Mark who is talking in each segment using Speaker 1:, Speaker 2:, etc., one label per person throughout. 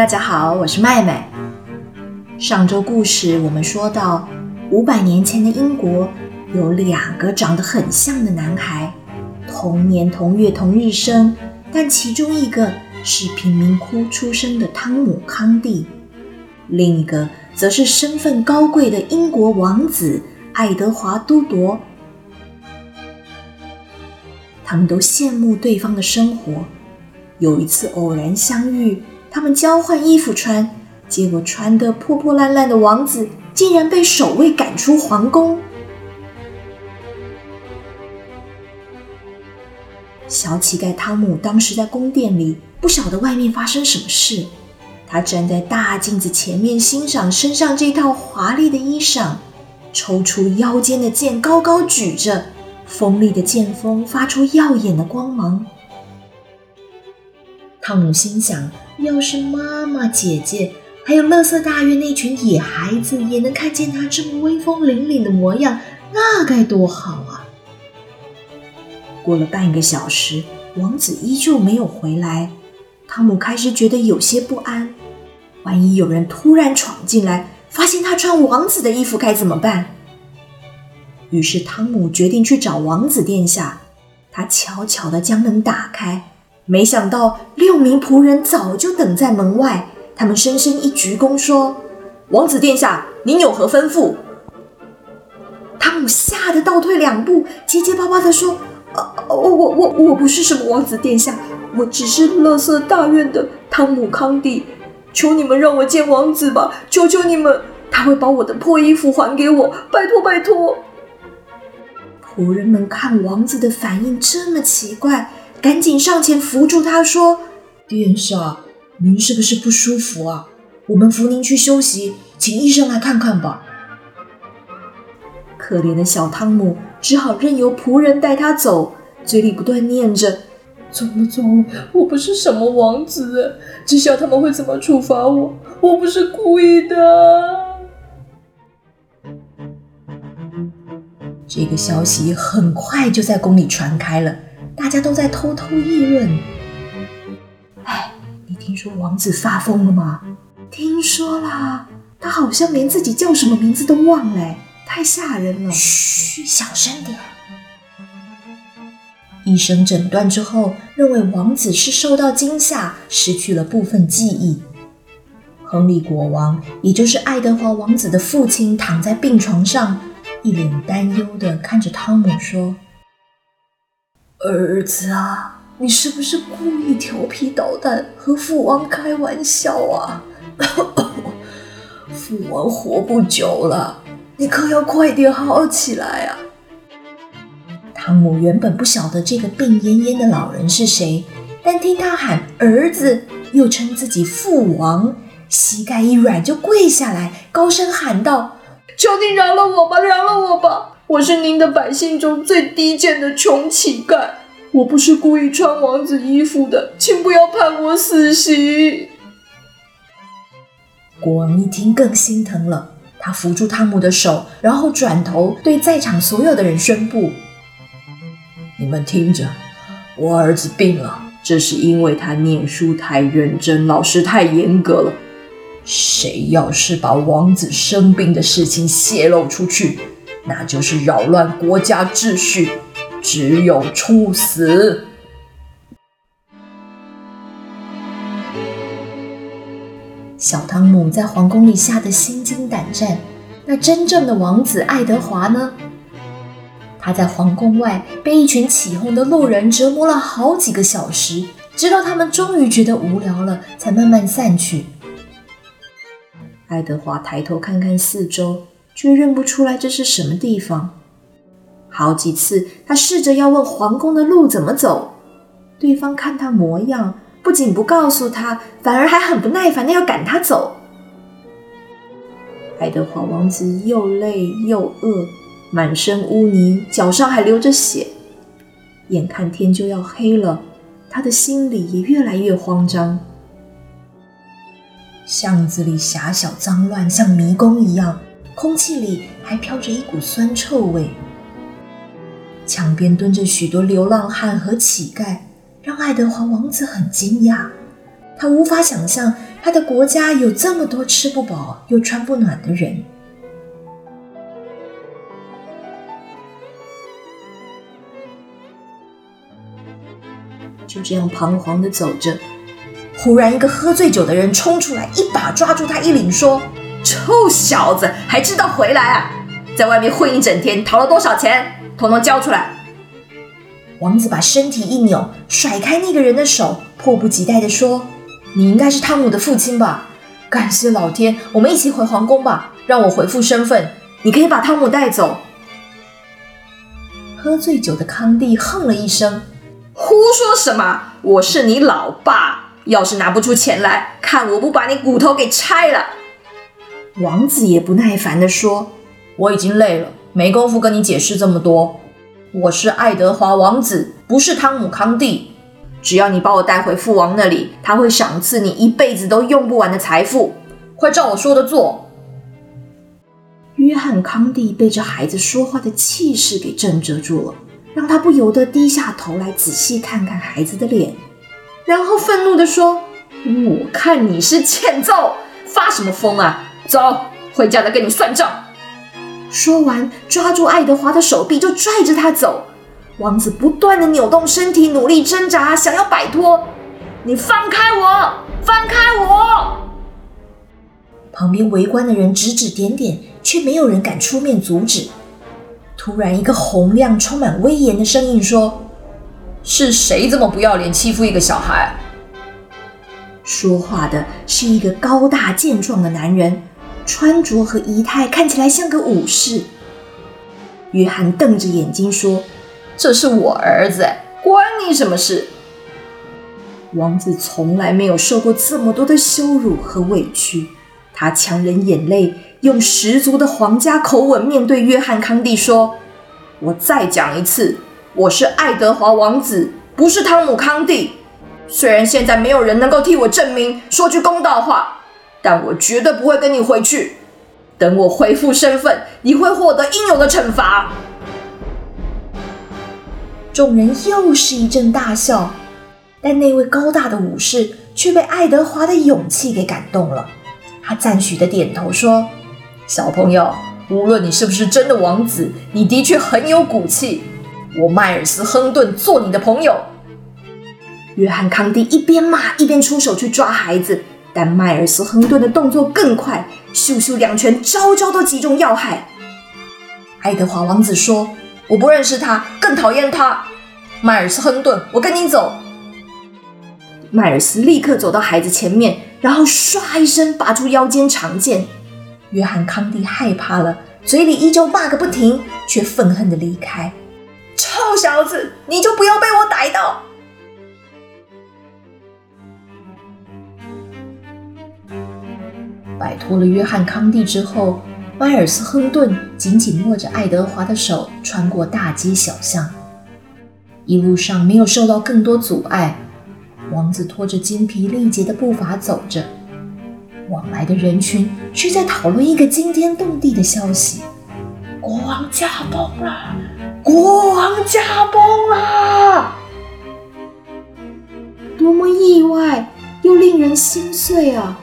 Speaker 1: 大家好，我是麦麦。上周故事我们说到，五百年前的英国有两个长得很像的男孩，同年同月同日生，但其中一个是贫民窟出生的汤姆康蒂，另一个则是身份高贵的英国王子爱德华都铎。他们都羡慕对方的生活。有一次偶然相遇，他们交换衣服穿，结果穿得破破烂烂的王子竟然被守卫赶出皇宫。小乞丐汤姆当时在宫殿里，不晓得外面发生什么事。他站在大镜子前面欣赏身上这套华丽的衣裳，抽出腰间的剑，高高举着。锋利的剑锋发出耀眼的光芒。汤姆心想：要是妈妈、姐姐，还有乐色大院那群野孩子也能看见他这么威风凛凛的模样，那该多好啊！过了半个小时，王子依旧没有回来。汤姆开始觉得有些不安，万一有人突然闯进来，发现他穿王子的衣服，该怎么办？于是，汤姆决定去找王子殿下。他悄悄地将门打开，没想到六名仆人早就等在门外。他们深深一鞠躬，说：“王子殿下，您有何吩咐？”汤姆吓得倒退两步，结结巴巴地说：“呃，我我我我不是什么王子殿下，我只是乐色大院的汤姆康蒂。求你们让我见王子吧，求求你们，他会把我的破衣服还给我，拜托拜托。”仆人们看王子的反应这么奇怪，赶紧上前扶住他，说：“殿下，您是不是不舒服啊？我们扶您去休息，请医生来看看吧。”可怜的小汤姆只好任由仆人带他走，嘴里不断念着：“走了走了，我不是什么王子，知晓他们会怎么处罚我，我不是故意的。”这个消息很快就在宫里传开了，大家都在偷偷议论。哎，你听说王子发疯了吗？听说啦，他好像连自己叫什么名字都忘了，太吓人了。嘘，小声点。医生诊断之后，认为王子是受到惊吓，失去了部分记忆。亨利国王，也就是爱德华王子的父亲，躺在病床上。一脸担忧的看着汤姆说：“儿子啊，你是不是故意调皮捣蛋，和父王开玩笑啊？父王活不久了，你可要快点好起来啊！”汤姆原本不晓得这个病恹恹的老人是谁，但听他喊儿子，又称自己父王，膝盖一软就跪下来，高声喊道。求你饶了我吧，饶了我吧！我是您的百姓中最低贱的穷乞丐，我不是故意穿王子衣服的，请不要判我死刑。国王一听更心疼了，他扶住汤姆的手，然后转头对在场所有的人宣布：“你们听着，我儿子病了，这是因为他念书太认真，老师太严格了。”谁要是把王子生病的事情泄露出去，那就是扰乱国家秩序，只有处死。小汤姆在皇宫里吓得心惊胆战。那真正的王子爱德华呢？他在皇宫外被一群起哄的路人折磨了好几个小时，直到他们终于觉得无聊了，才慢慢散去。爱德华抬头看看四周，却认不出来这是什么地方。好几次，他试着要问皇宫的路怎么走，对方看他模样，不仅不告诉他，反而还很不耐烦的要赶他走。爱德华王子又累又饿，满身污泥，脚上还流着血，眼看天就要黑了，他的心里也越来越慌张。巷子里狭小脏乱，像迷宫一样，空气里还飘着一股酸臭味。墙边蹲着许多流浪汉和乞丐，让爱德华王子很惊讶。他无法想象他的国家有这么多吃不饱又穿不暖的人。就这样彷徨的走着，忽然一个喝醉酒的人冲出来，一把抓住他衣领，说：“臭小子，还知道回来啊！在外面混一整天，逃了多少钱？统统交出来！”王子把身体一扭，甩开那个人的手，迫不及待地说：“你应该是汤姆的父亲吧？感谢老天，我们一起回皇宫吧，让我回复身份。你可以把汤姆带走。”喝醉酒的康帝哼了一声。胡说什么？我是你老爸，要是拿不出钱来，看我不把你骨头给拆了！王子也不耐烦地说：“我已经累了，没工夫跟你解释这么多。我是爱德华王子，不是汤姆康帝。只要你把我带回父王那里，他会赏赐你一辈子都用不完的财富。快照我说的做。”约翰康帝被这孩子说话的气势给震慑住了。让他不由得低下头来仔细看看孩子的脸，然后愤怒地说：“我看你是欠揍，发什么疯啊？走，回家再跟你算账。”说完，抓住爱德华的手臂就拽着他走。王子不断的扭动身体，努力挣扎，想要摆脱。你放开我！放开我！旁边围观的人指指点点，却没有人敢出面阻止。突然，一个洪亮、充满威严的声音说：“是谁这么不要脸，欺负一个小孩？”说话的是一个高大健壮的男人，穿着和仪态看起来像个武士。约翰瞪着眼睛说：“这是我儿子，关你什么事？”王子从来没有受过这么多的羞辱和委屈，他强忍眼泪。用十足的皇家口吻面对约翰康帝说：“我再讲一次，我是爱德华王子，不是汤姆康帝。虽然现在没有人能够替我证明，说句公道话，但我绝对不会跟你回去。等我恢复身份，你会获得应有的惩罚。”众人又是一阵大笑，但那位高大的武士却被爱德华的勇气给感动了，他赞许的点头说。小朋友，无论你是不是真的王子，你的确很有骨气。我迈尔斯·亨顿做你的朋友。约翰·康帝一边骂一边出手去抓孩子，但迈尔斯·亨顿的动作更快，咻咻两拳，招招都击中要害。爱德华王子说：“我不认识他，更讨厌他。”迈尔斯·亨顿，我跟你走。迈尔斯立刻走到孩子前面，然后唰一声拔出腰间长剑。约翰康帝害怕了，嘴里依旧骂个不停，却愤恨的离开。臭小子，你就不要被我逮到！摆脱了约翰康帝之后，迈尔斯亨顿紧紧握着爱德华的手，穿过大街小巷。一路上没有受到更多阻碍，王子拖着精疲力竭的步伐走着。往来的人群却在讨论一个惊天动地的消息：国王驾崩了！国王驾崩了！多么意外又令人心碎啊！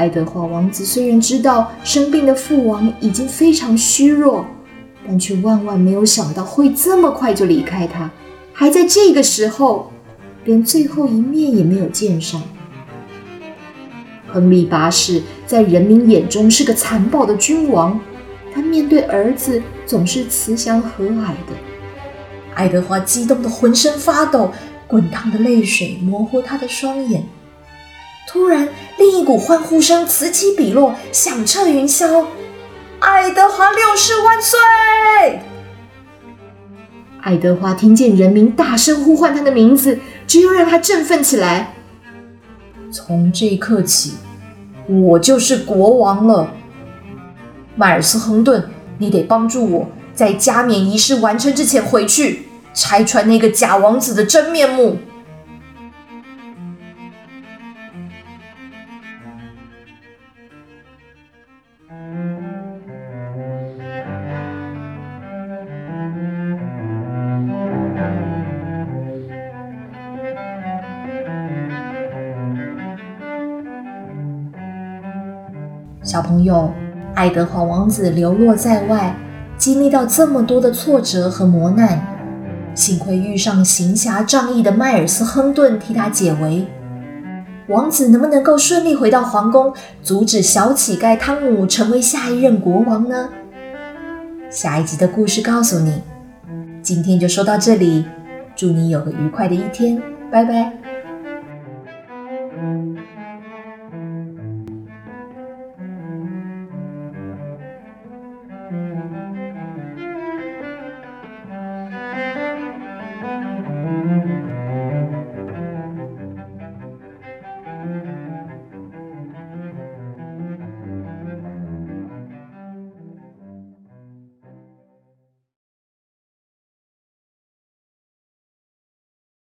Speaker 1: 爱德华王子虽然知道生病的父王已经非常虚弱，但却万万没有想到会这么快就离开他，还在这个时候连最后一面也没有见上。亨利八世在人民眼中是个残暴的君王，他面对儿子总是慈祥和蔼的。爱德华激动的浑身发抖，滚烫的泪水模糊他的双眼。突然，另一股欢呼声此起彼落，响彻云霄：“爱德华六世万岁！”爱德华听见人民大声呼唤他的名字，只有让他振奋起来。从这一刻起，我就是国王了。迈尔斯·亨顿，你得帮助我在加冕仪式完成之前回去，拆穿那个假王子的真面目。小朋友，爱德华王子流落在外，经历到这么多的挫折和磨难，幸亏遇上行侠仗义的迈尔斯·亨顿替他解围。王子能不能够顺利回到皇宫，阻止小乞丐汤姆成为下一任国王呢？下一集的故事告诉你。今天就说到这里，祝你有个愉快的一天，拜拜。